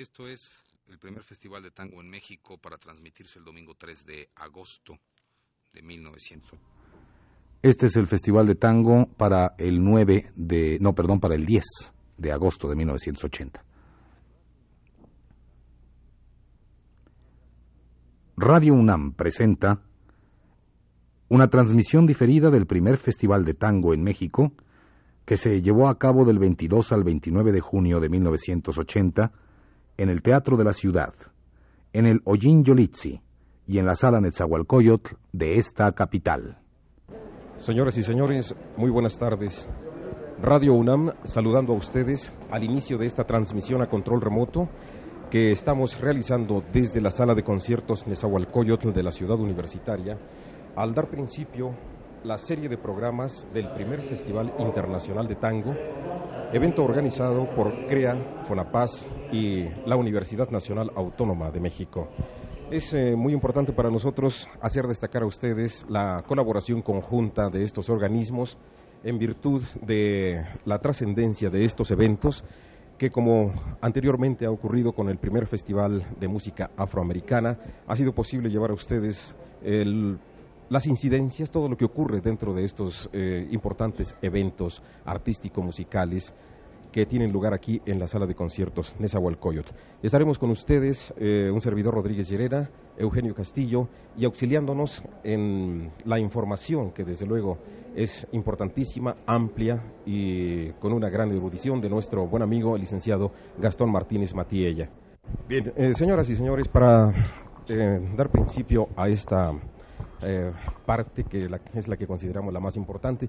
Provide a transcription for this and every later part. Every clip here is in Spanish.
Esto es el primer festival de tango en México para transmitirse el domingo 3 de agosto de 1900. Este es el festival de tango para el 9 de, no, perdón, para el 10 de agosto de 1980. Radio UNAM presenta una transmisión diferida del primer festival de tango en México que se llevó a cabo del 22 al 29 de junio de 1980 en el Teatro de la Ciudad, en el Ollín Yolitzi y en la Sala Netzahualcoyotl de esta capital. Señoras y señores, muy buenas tardes. Radio UNAM saludando a ustedes al inicio de esta transmisión a control remoto que estamos realizando desde la sala de conciertos Nezahualcóyotl de la ciudad universitaria al dar principio la serie de programas del primer Festival Internacional de Tango, evento organizado por CREA, FONAPAS y la Universidad Nacional Autónoma de México. Es eh, muy importante para nosotros hacer destacar a ustedes la colaboración conjunta de estos organismos en virtud de la trascendencia de estos eventos que como anteriormente ha ocurrido con el primer Festival de Música Afroamericana, ha sido posible llevar a ustedes el las incidencias, todo lo que ocurre dentro de estos eh, importantes eventos artístico-musicales que tienen lugar aquí en la sala de conciertos Nezahualcóyotl. Estaremos con ustedes, eh, un servidor Rodríguez Llerera, Eugenio Castillo, y auxiliándonos en la información que desde luego es importantísima, amplia y con una gran erudición de nuestro buen amigo, el licenciado Gastón Martínez Matiella. Bien, eh, señoras y señores, para dar principio a esta eh, parte que es la que consideramos la más importante.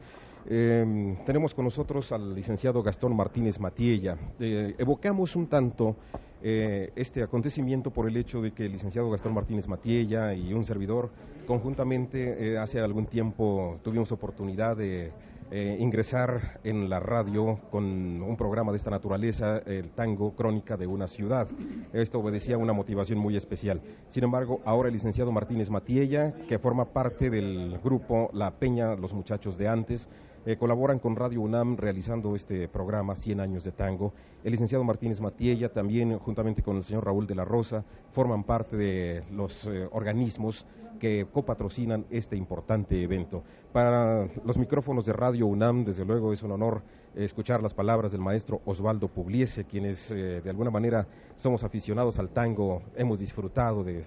Eh, tenemos con nosotros al licenciado Gastón Martínez Matiella. Eh, evocamos un tanto este acontecimiento por el hecho de que el licenciado Gastón Martínez Matiella y un servidor conjuntamente hace algún tiempo tuvimos oportunidad de eh, ingresar en la radio con un programa de esta naturaleza, el tango Crónica de una ciudad. Esto obedecía a una motivación muy especial. Sin embargo, ahora el licenciado Martínez Matiella, que forma parte del grupo La Peña, los muchachos de antes, eh, colaboran con Radio UNAM realizando este programa 100 años de tango. El licenciado Martínez Matiella también, juntamente con el señor Raúl de la Rosa, forman parte de los eh, organismos que copatrocinan este importante evento. Para los micrófonos de Radio UNAM, desde luego es un honor escuchar las palabras del maestro Osvaldo Pugliese, quienes eh, de alguna manera somos aficionados al tango, hemos disfrutado de,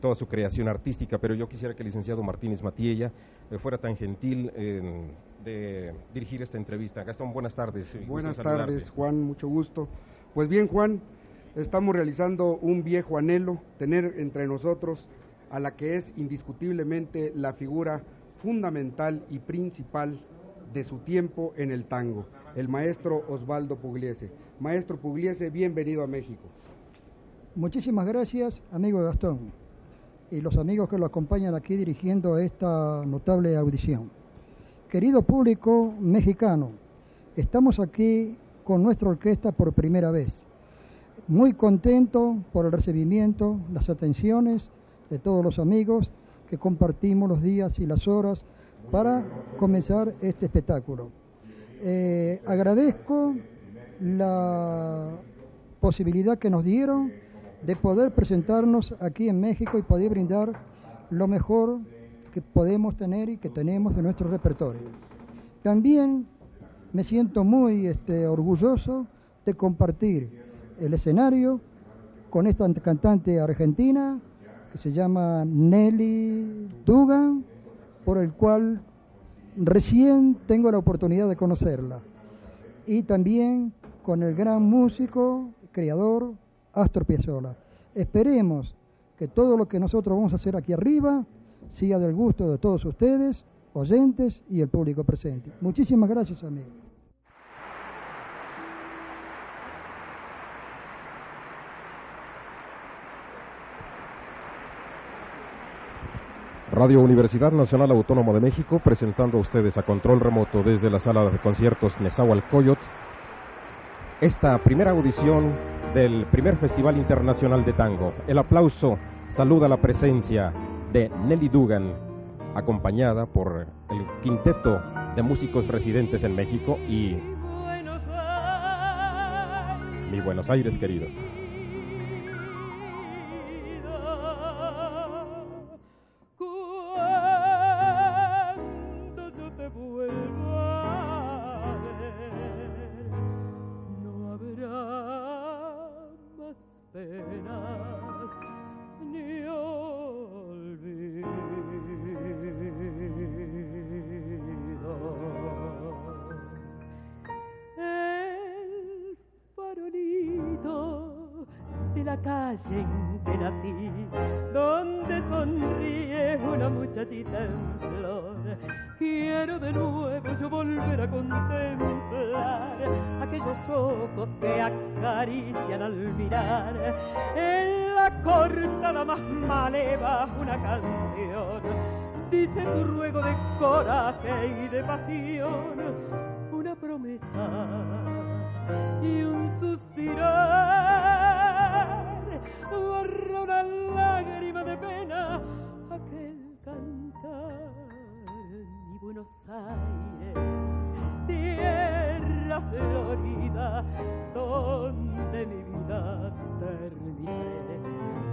toda su creación artística, pero yo quisiera que el licenciado Martínez Matiella eh, fuera tan gentil de dirigir esta entrevista. Gastón, buenas tardes. Buenas tardes, Juan, mucho gusto. Pues bien, Juan, estamos realizando un viejo anhelo, tener entre nosotros a la que es indiscutiblemente la figura fundamental y principal de su tiempo en el tango, el maestro Osvaldo Pugliese. Maestro Pugliese, bienvenido a México. Muchísimas gracias, amigo Gastón, y los amigos que lo acompañan aquí dirigiendo esta notable audición. Querido público mexicano, estamos aquí con nuestra orquesta por primera vez. Muy contento por el recibimiento, las atenciones de todos los amigos que compartimos los días y las horas para comenzar este espectáculo. Eh, agradezco la posibilidad que nos dieron de poder presentarnos aquí en México y poder brindar lo mejor que podemos tener y que tenemos en nuestro repertorio. También me siento muy este, orgulloso de compartir el escenario con esta cantante argentina que se llama Nelly Dugan, por el cual recién tengo la oportunidad de conocerla. Y también con el gran músico, creador, Astor Piazzolla. Esperemos que todo lo que nosotros vamos a hacer aquí arriba siga del gusto de todos ustedes, oyentes y el público presente. Muchísimas gracias, amigos. Radio Universidad Nacional Autónoma de México, presentando a ustedes a control remoto desde la sala de conciertos Nezahualcóyotl esta primera audición del primer Festival Internacional de Tango. El aplauso saluda la presencia de Nelly Dugan, acompañada por el quinteto de músicos residentes en México y mi Buenos Aires querido. vida, donde mi vida terminé.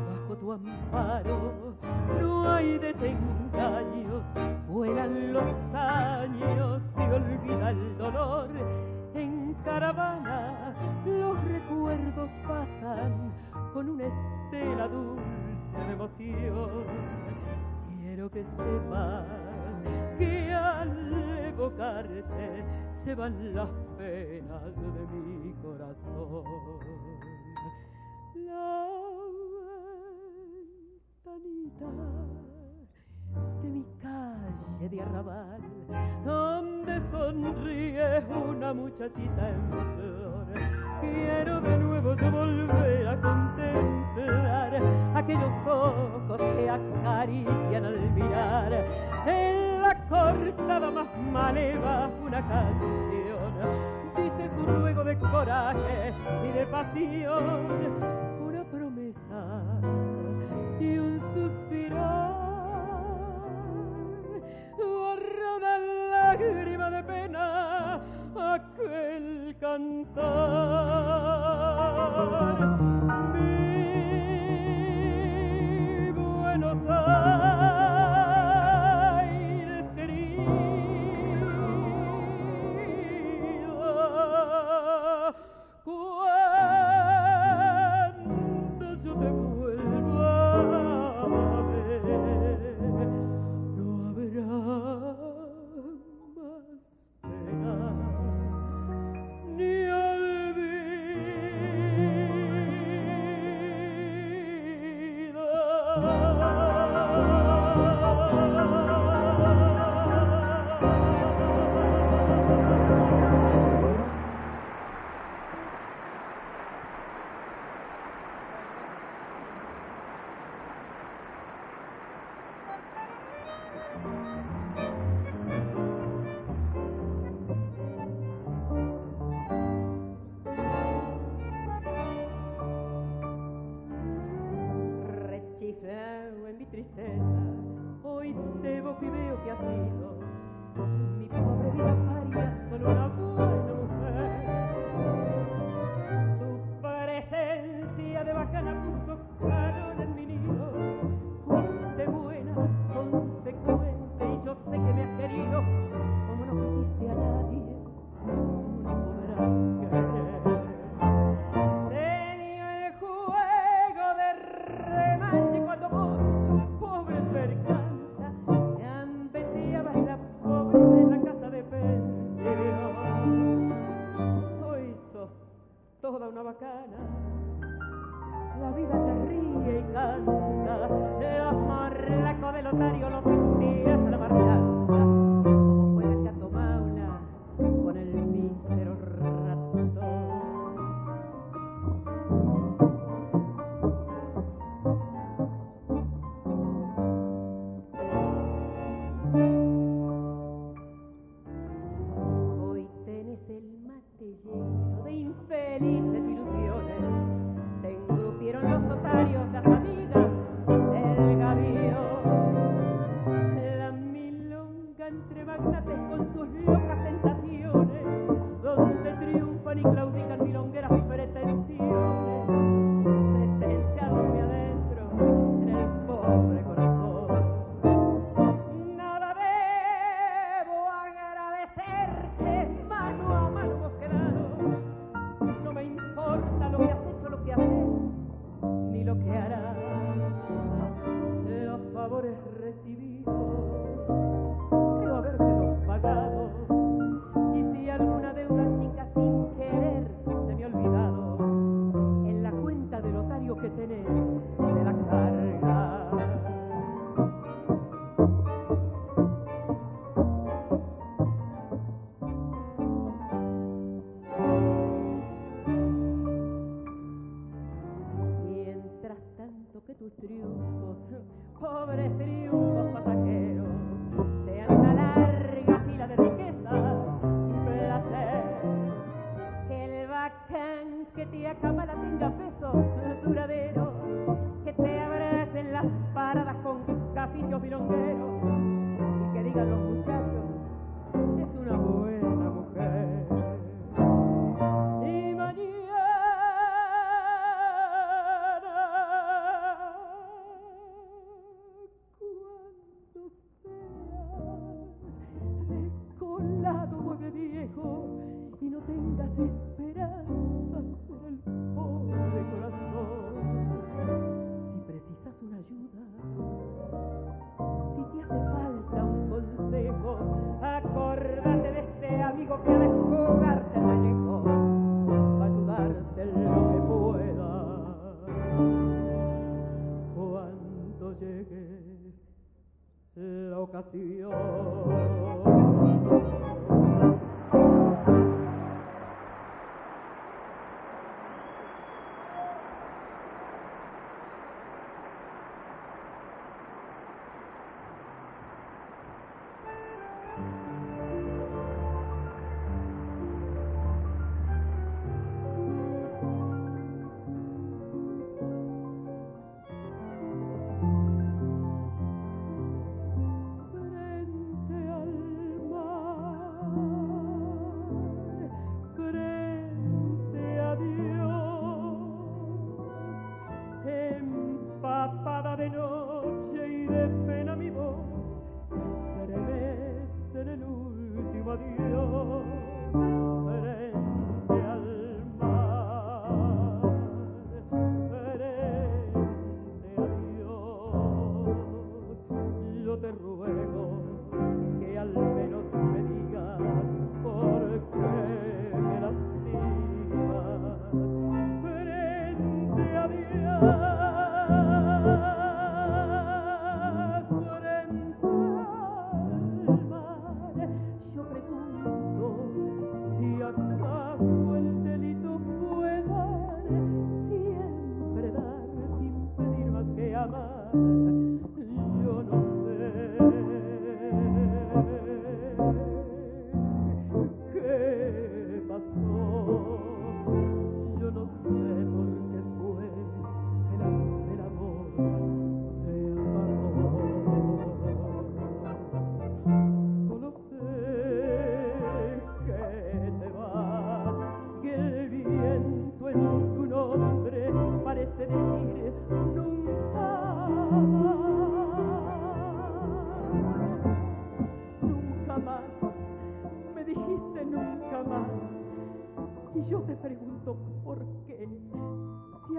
Bajo tu amparo no hay desengaños, vuelan los años y olvida el dolor. En caravana los recuerdos pasan con una estela dulce de emoción. Quiero que sepas que al evocarte se van las penas de mi corazón. La ventanita de mi calle de arrabal, donde sonríe una muchachita en flor. Quiero de nuevo yo volver a contemplar aquellos ojos que acarician al mirar. El cortaba más maleva una canción. Dice su ruego de coraje y de pasión, una promesa y un suspirar. Borrada lágrima de pena aquel cantar. Rosario, los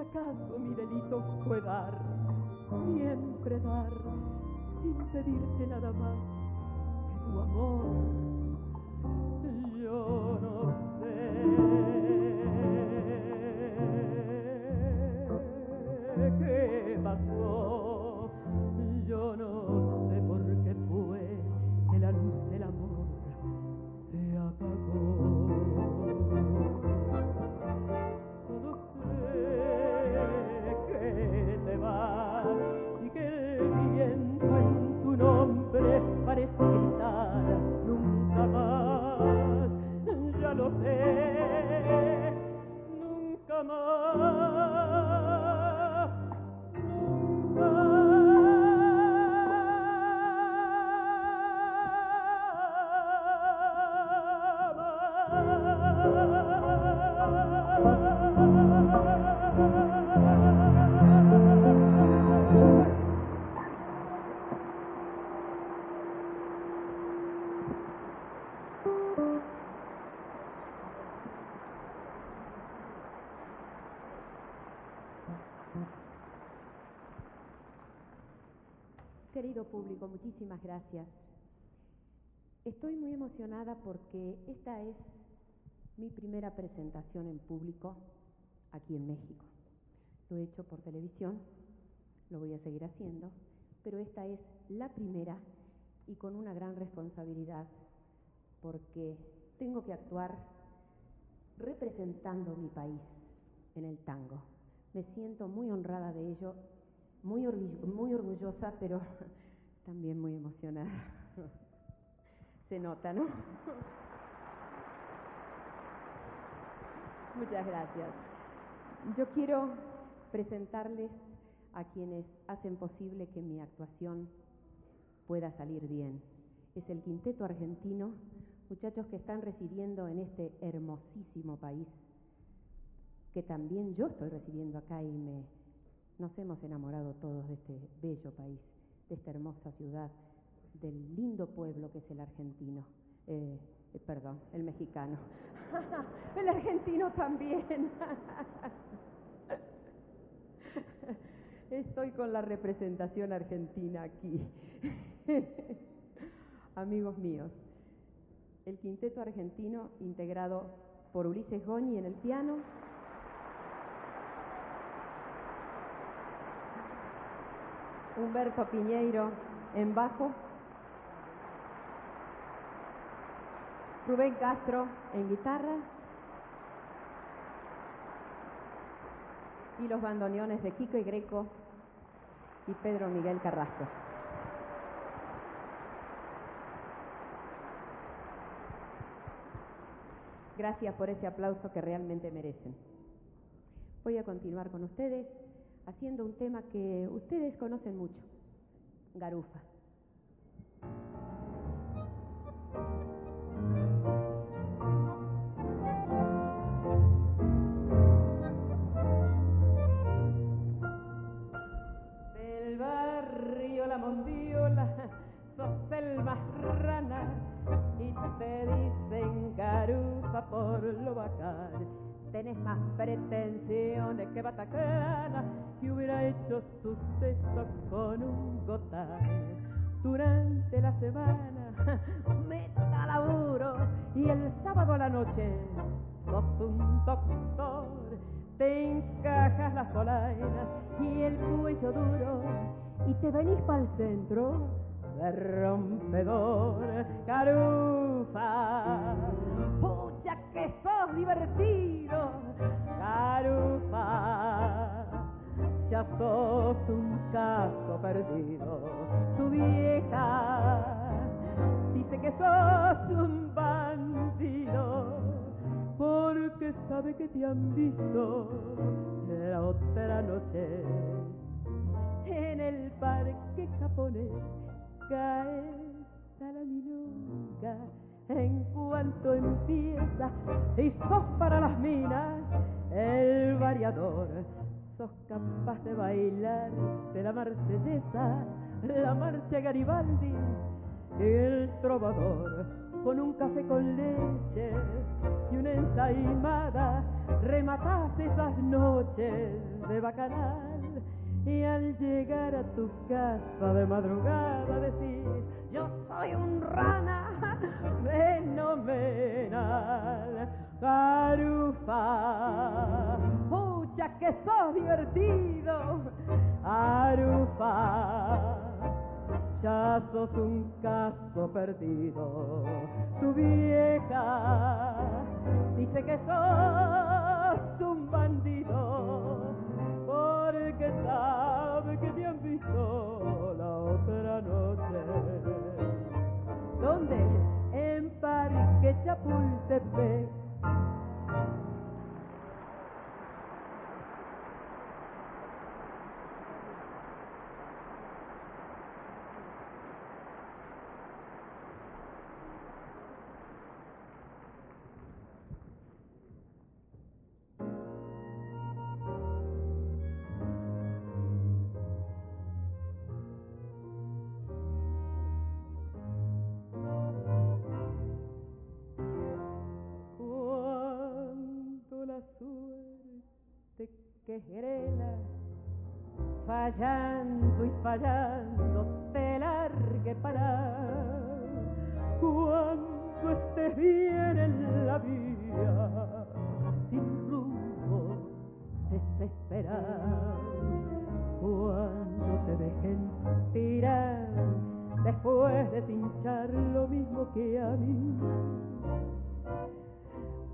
acaso mi delito fue dar, siempre dar, sin pedirte nada más que tu amor. Yo no sé. muchísimas gracias. Estoy muy emocionada porque esta es mi primera presentación en público aquí en México. Lo he hecho por televisión, lo voy a seguir haciendo, pero esta es la primera y con una gran responsabilidad porque tengo que actuar representando mi país en el tango. Me siento muy honrada de ello, muy, orgullo, muy orgullosa, pero también muy emocionada. Se nota, ¿no? Muchas gracias. Yo quiero presentarles a quienes hacen posible que mi actuación pueda salir bien. Es el quinteto argentino, muchachos que están residiendo en este hermosísimo país, que también yo estoy residiendo acá y me, nos hemos enamorado todos de este bello país de esta hermosa ciudad, del lindo pueblo que es el argentino. Eh, eh, perdón, el mexicano. el argentino también. Estoy con la representación argentina aquí. Amigos míos, el quinteto argentino integrado por Ulises Goñi en el piano, Humberto Piñeiro en bajo, Rubén Castro en guitarra y los bandoneones de Kiko y Greco y Pedro Miguel Carrasco. Gracias por ese aplauso que realmente merecen. Voy a continuar con ustedes haciendo un tema que ustedes conocen mucho, Garufa. Del barrio La Mondiola, sos el más rana y te dicen garufa por lo bacán. Tenés más pretensiones que Batacana que hecho suceso con un gotán. Durante la semana, meta laburo y el sábado a la noche sos un doctor. Te encajas las polainas y el cuello duro y te venís para el centro de rompedor. Carufa, pucha que sos divertido. Carufa, ya sos un caso perdido. Tu vieja. Dice que sos un bandido porque sabe que te han visto la otra noche. En el parque japonés cae a la milonga. En cuanto empieza y sos para las minas el variador sos capaz de bailar de la marsellesa la marcha Garibaldi el trovador con un café con leche y una ensaimada. Rematás esas noches de bacanal y al llegar a tu casa de madrugada decís yo soy un rana fenomenal Arufa pucha que sos divertido Arufa ya sos un caso perdido. Tu vieja dice que sos un bandido, porque sabe que te han visto la otra noche. ¿Dónde? En Parque Chapultepec. Fallando y fallando, te largue para cuando estés bien en la vía, sin rumbo, desesperar, cuando te dejen tirar, después de pinchar lo mismo que a mí.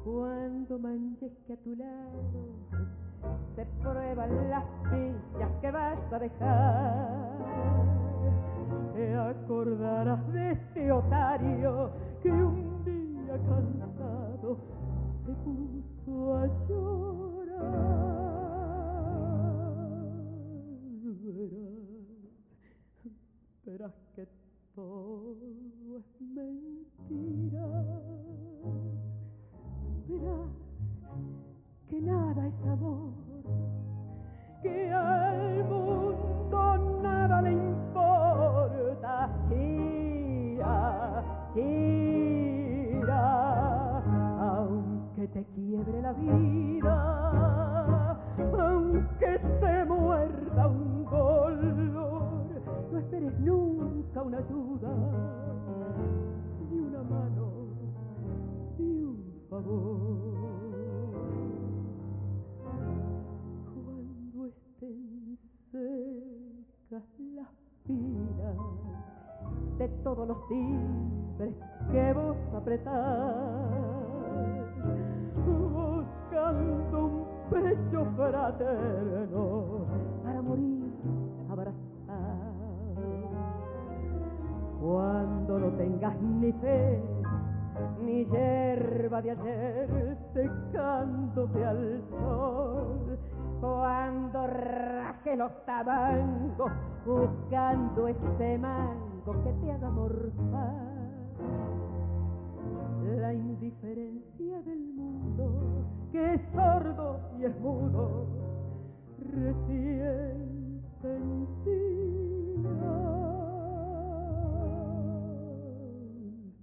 Cuando manches que a tu lado se prueban las pillas que vas a dejar. Te acordarás de este otario que un día cansado se puso a llorar. Verás, verás que todo es mentira. Amor, que al mundo nada le importa. Gira, gira, aunque te quiebre la vida, aunque se muerda un dolor, no esperes nunca una ayuda, ni una mano, ni un favor. De todos los timbres que vos apretás, buscando un pecho fraterno para morir abrazar. Cuando no tengas ni fe, ni hierba de ayer secándose al sol, cuando raje los tabangos buscando ese mango que te haga morfar. La indiferencia del mundo que es sordo y es mudo, recién sentirá.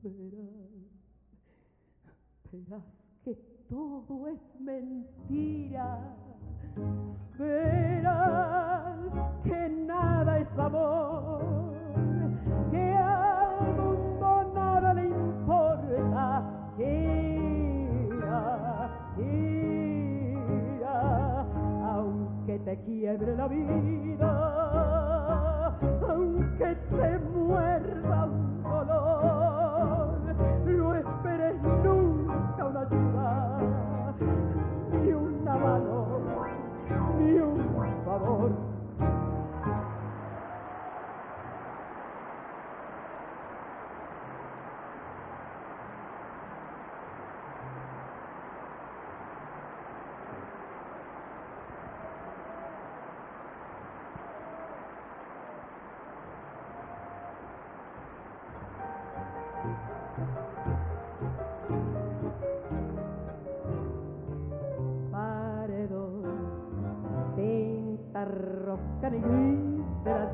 Verás, verás que todo es mentira. Verás que nada es amor, que al mundo nada le importa. Gira, gira, aunque te quiebre la vida, aunque te muerda un dolor, canigrís de la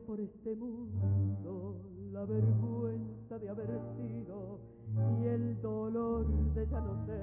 por este mundo la vergüenza de haber sido y el dolor de ya no ser.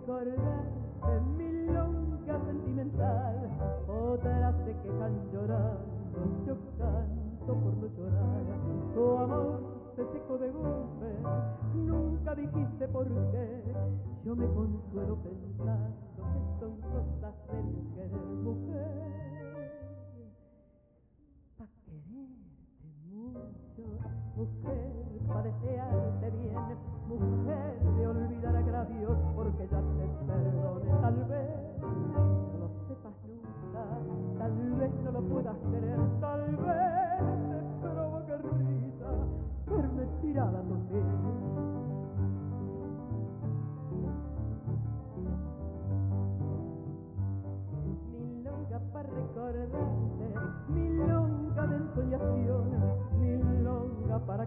recordar de mi longa sentimental. Otras se quejan llorando, yo canto por no llorar. Tu amor se secó de golpe, nunca dijiste por qué. Yo me consuelo pensando que son cosas del querer mujer.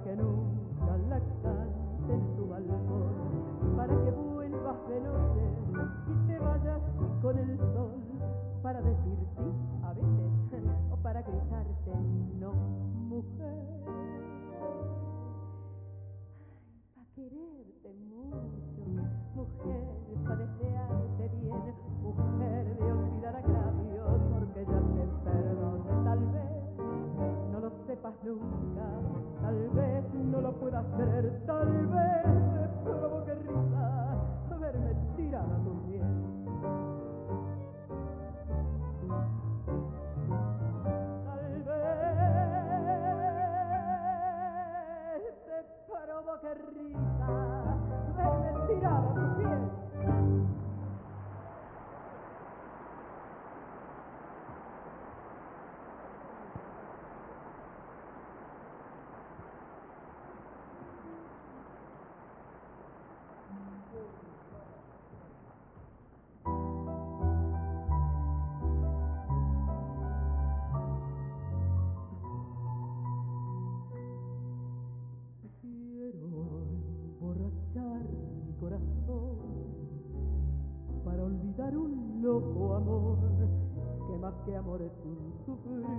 que nunca la cante en tu balcón, para que vuelvas de noche y te vayas con el sol, para decir sí a veces o para gritarte no, mujer. Ay, pa' quererte mucho, mujer, para desearte bien, mujer, de olvidar agravios porque ya te perdoné tal vez no lo sepas nunca, tal vez me que más que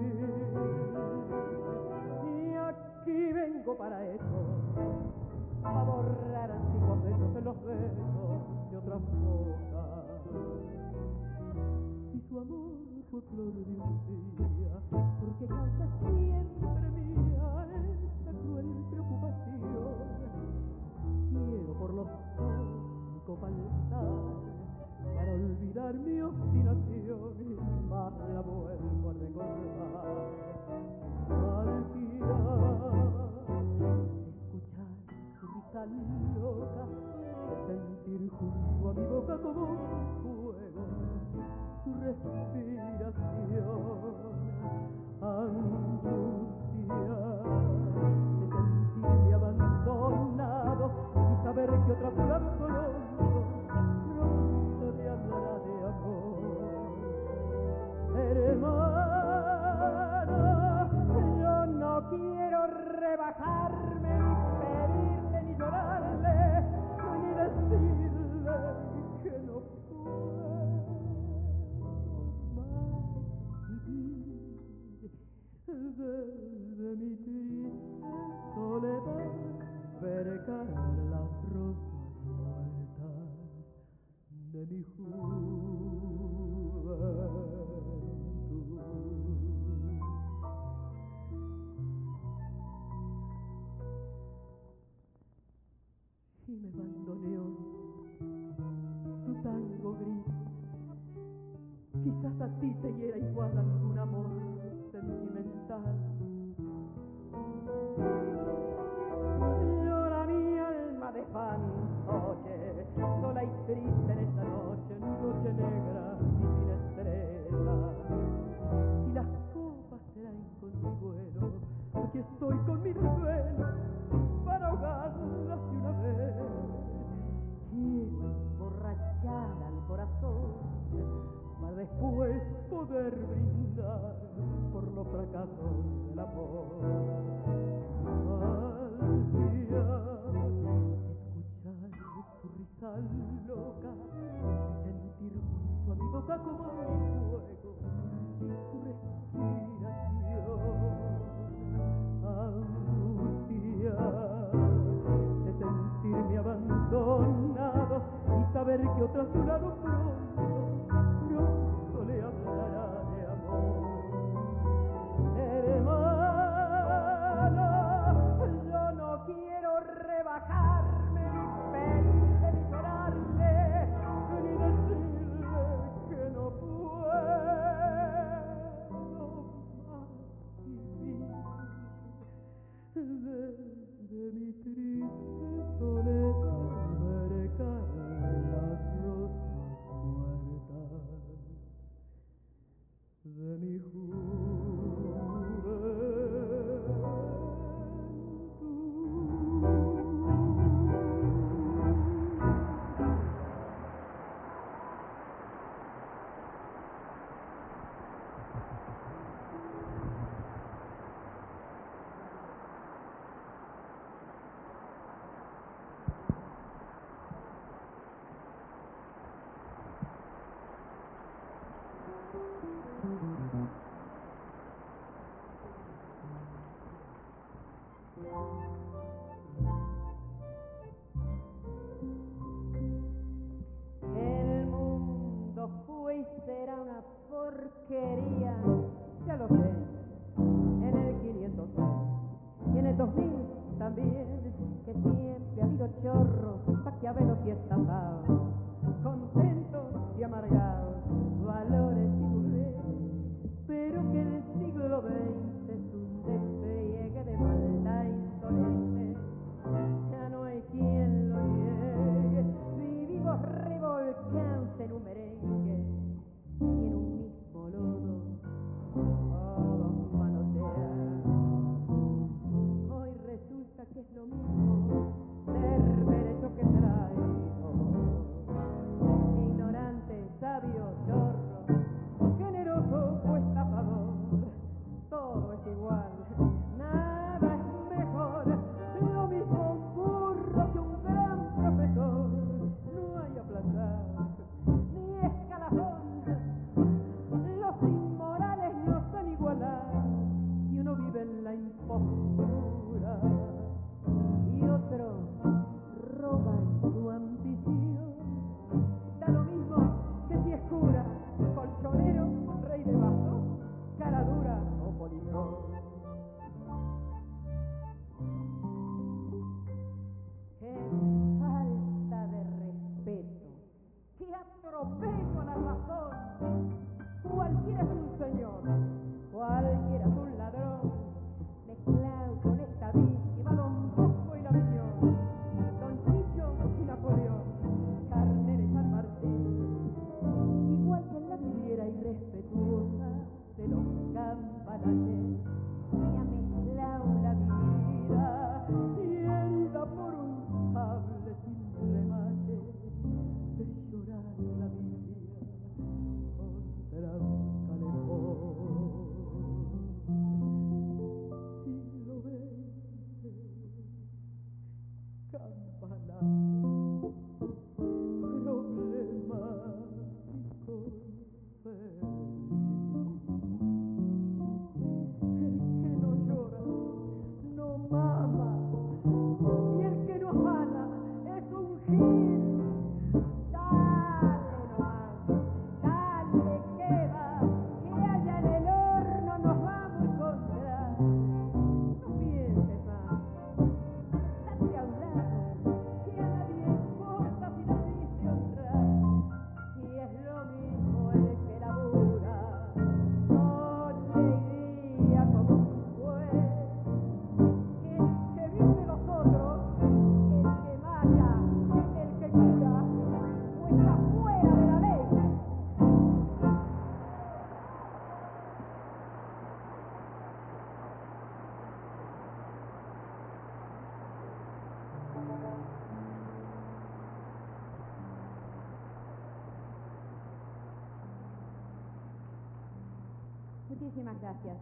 Muchísimas gracias.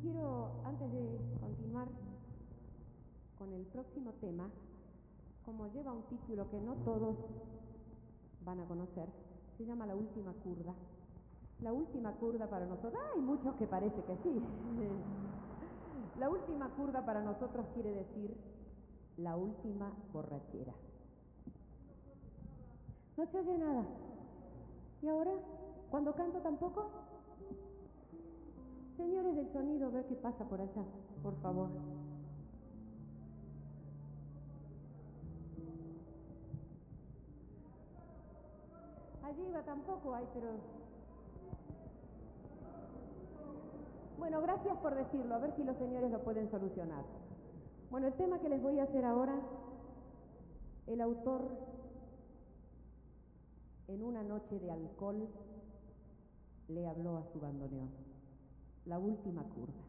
Quiero, antes de continuar con el próximo tema, como lleva un título que no todos van a conocer, se llama La Última Curda. La Última Curda para nosotros, hay muchos que parece que sí. La Última Curda para nosotros quiere decir la última borrachera. No se oye nada. ¿Y ahora? ¿Cuando canto tampoco? Señores del sonido, a ver qué pasa por allá, por favor. Allí va tampoco hay, pero... Bueno, gracias por decirlo, a ver si los señores lo pueden solucionar. Bueno, el tema que les voy a hacer ahora, el autor en una noche de alcohol le habló a su bandoneón la última curva.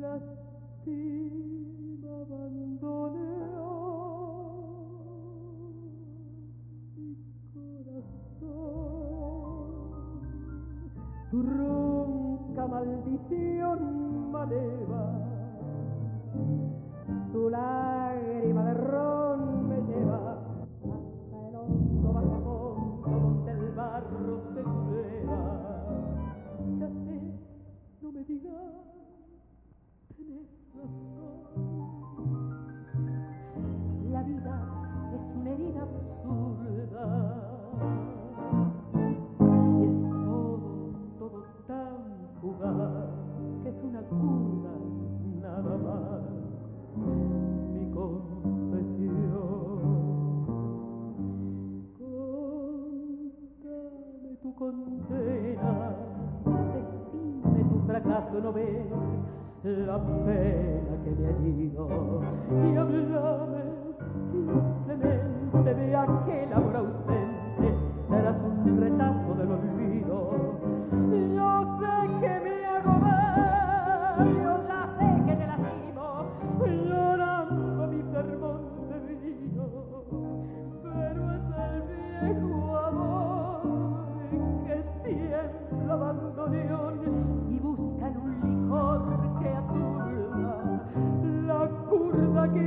Lástima abandono.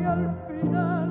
Al final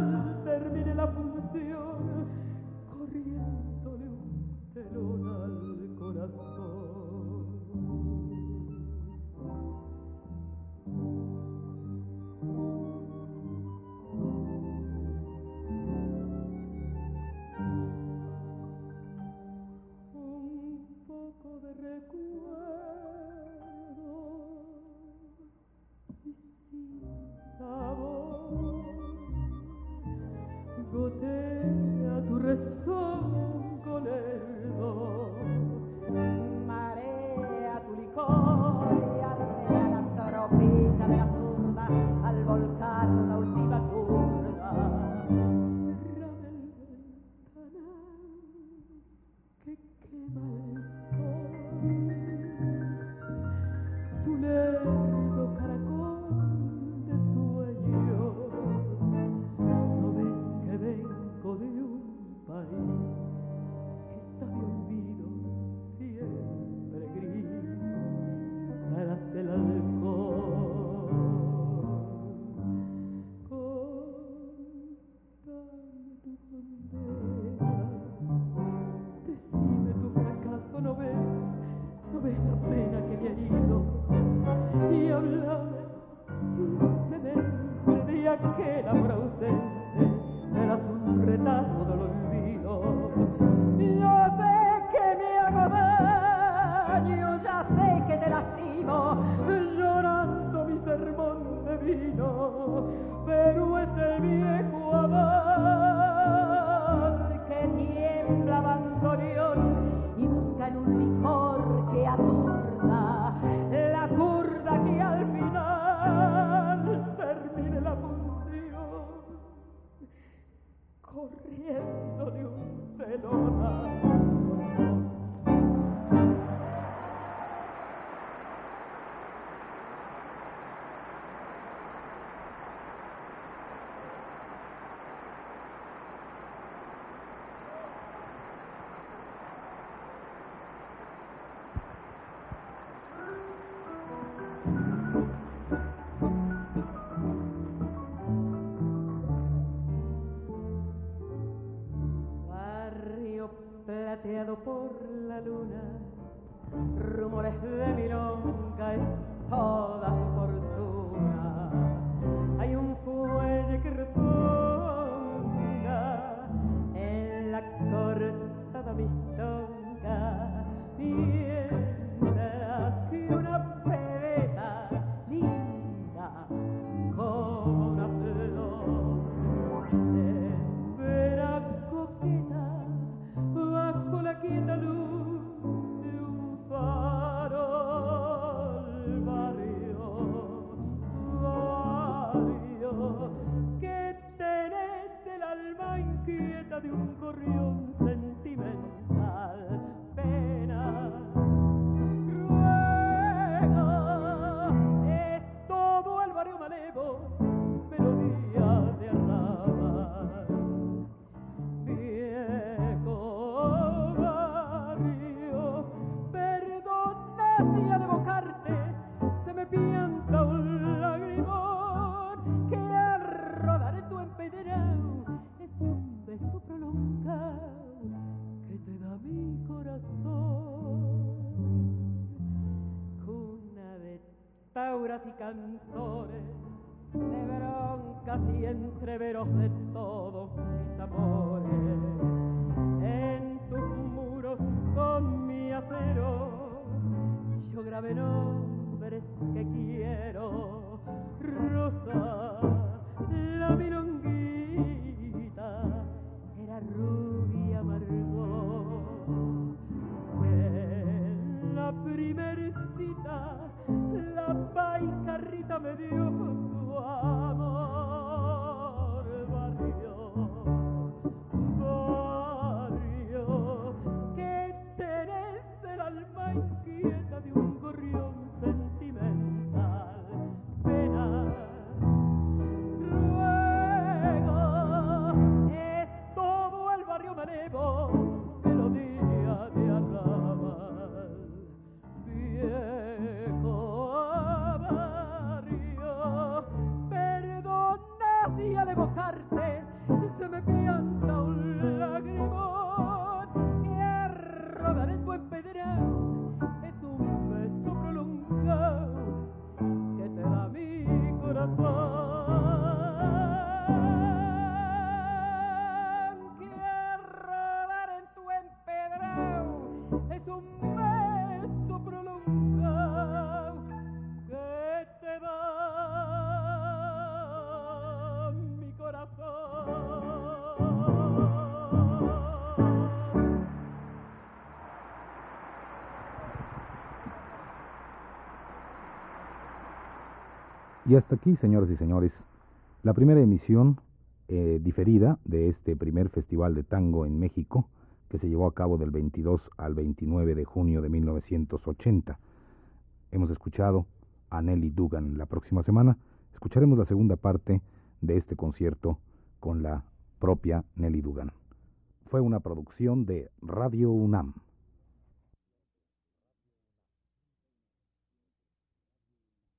practicando Y hasta aquí, señoras y señores, la primera emisión eh, diferida de este primer Festival de Tango en México, que se llevó a cabo del 22 al 29 de junio de 1980. Hemos escuchado a Nelly Dugan. La próxima semana escucharemos la segunda parte de este concierto con la propia Nelly Dugan. Fue una producción de Radio UNAM.